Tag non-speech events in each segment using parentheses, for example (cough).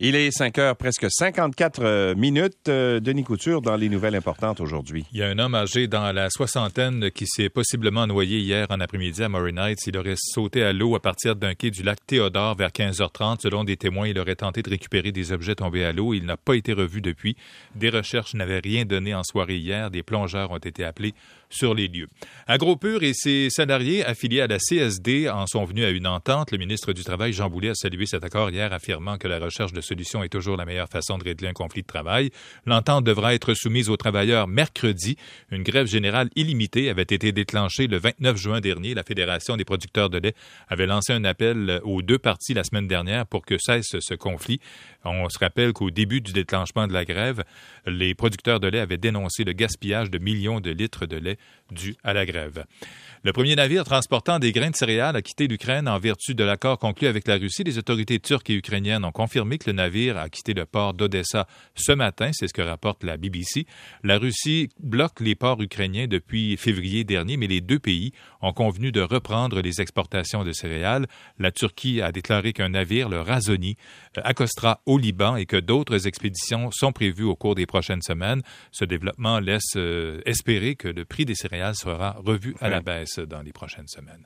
Il est 5 heures, presque 54 euh, minutes. Euh, Denis Couture dans les nouvelles importantes aujourd'hui. Il y a un homme âgé dans la soixantaine qui s'est possiblement noyé hier en après-midi à Murray Heights. Il aurait sauté à l'eau à partir d'un quai du lac Théodore vers 15h30. Selon des témoins, il aurait tenté de récupérer des objets tombés à l'eau. Il n'a pas été revu depuis. Des recherches n'avaient rien donné en soirée hier. Des plongeurs ont été appelés sur les lieux. Agropur et ses salariés affiliés à la CSD en sont venus à une entente. Le ministre du Travail, Jean Boulet, a salué cet accord hier, affirmant que la recherche de solution est toujours la meilleure façon de régler un conflit de travail. L'entente devra être soumise aux travailleurs mercredi. Une grève générale illimitée avait été déclenchée le 29 juin dernier. La Fédération des producteurs de lait avait lancé un appel aux deux parties la semaine dernière pour que cesse ce conflit. On se rappelle qu'au début du déclenchement de la grève, les producteurs de lait avaient dénoncé le gaspillage de millions de litres de lait dû à la grève. Le premier navire transportant des grains de céréales a quitté l'Ukraine en vertu de l'accord conclu avec la Russie. Les autorités turques et ukrainiennes ont confirmé que le navire a quitté le port d'Odessa ce matin, c'est ce que rapporte la BBC. La Russie bloque les ports ukrainiens depuis février dernier, mais les deux pays ont convenu de reprendre les exportations de céréales. La Turquie a déclaré qu'un navire, le Razoni, accostera au Liban et que d'autres expéditions sont prévues au cours des prochaines semaines. Ce développement laisse euh, espérer que le prix des céréales sera revu à la baisse dans les prochaines semaines.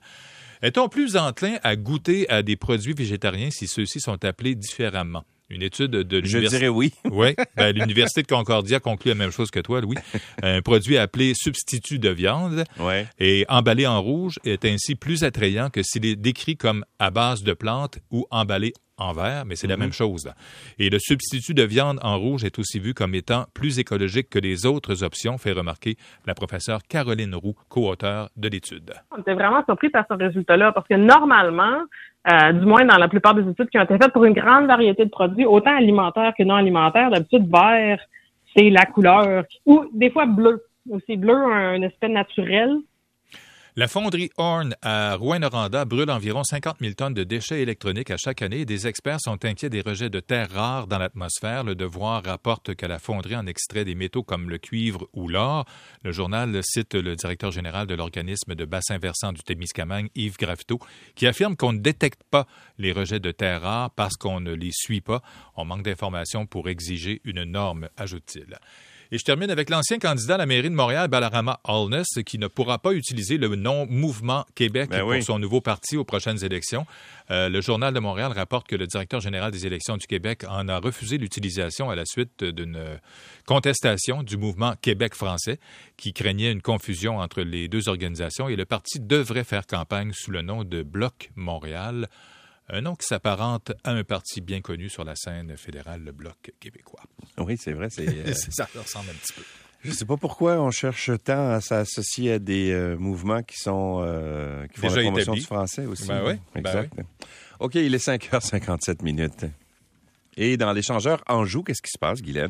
Est-on plus enclin à goûter à des produits végétariens si ceux-ci sont appelés différemment? Une étude de l'université. Je dirais oui. (laughs) oui. Ben, l'université de Concordia conclut la même chose que toi, Louis. (laughs) Un produit appelé substitut de viande et emballé en rouge est ainsi plus attrayant que s'il est décrit comme à base de plantes ou emballé en vert, mais c'est la mhm. même chose. Et le substitut de viande en rouge est aussi vu comme étant plus écologique que les autres options, fait remarquer la professeure Caroline Roux, co-auteure de l'étude. On était vraiment surpris par ce résultat-là parce que normalement, euh, du moins dans la plupart des études qui ont été faites pour une grande variété de produits, autant alimentaires que non alimentaires, d'habitude vert, c'est la couleur, ou des fois bleu. Aussi bleu, un aspect naturel. La fonderie Horn à Rouen-Noranda brûle environ 50 000 tonnes de déchets électroniques à chaque année des experts sont inquiets des rejets de terres rares dans l'atmosphère. Le Devoir rapporte que la fonderie en extrait des métaux comme le cuivre ou l'or. Le journal cite le directeur général de l'organisme de bassin versant du Témiscamingue, Yves Gravito, qui affirme qu'on ne détecte pas les rejets de terres rares parce qu'on ne les suit pas. On manque d'informations pour exiger une norme, ajoute-t-il. Et je termine avec l'ancien candidat à la mairie de Montréal, Balarama Holness, qui ne pourra pas utiliser le nom Mouvement Québec ben pour son nouveau parti aux prochaines élections. Euh, le Journal de Montréal rapporte que le directeur général des élections du Québec en a refusé l'utilisation à la suite d'une contestation du mouvement Québec français qui craignait une confusion entre les deux organisations et le parti devrait faire campagne sous le nom de Bloc Montréal un nom qui s'apparente à un parti bien connu sur la scène fédérale, le Bloc québécois. Oui, c'est vrai. C'est, (laughs) euh, ça ressemble un petit peu. Je ne sais pas pourquoi on cherche tant à s'associer à des euh, mouvements qui sont euh, qui font la promotion du français aussi. Ben oui, ben exact. OK, il est 5h57 minutes. Et dans l'échangeur Anjou, qu'est-ce qui se passe, Guylaine?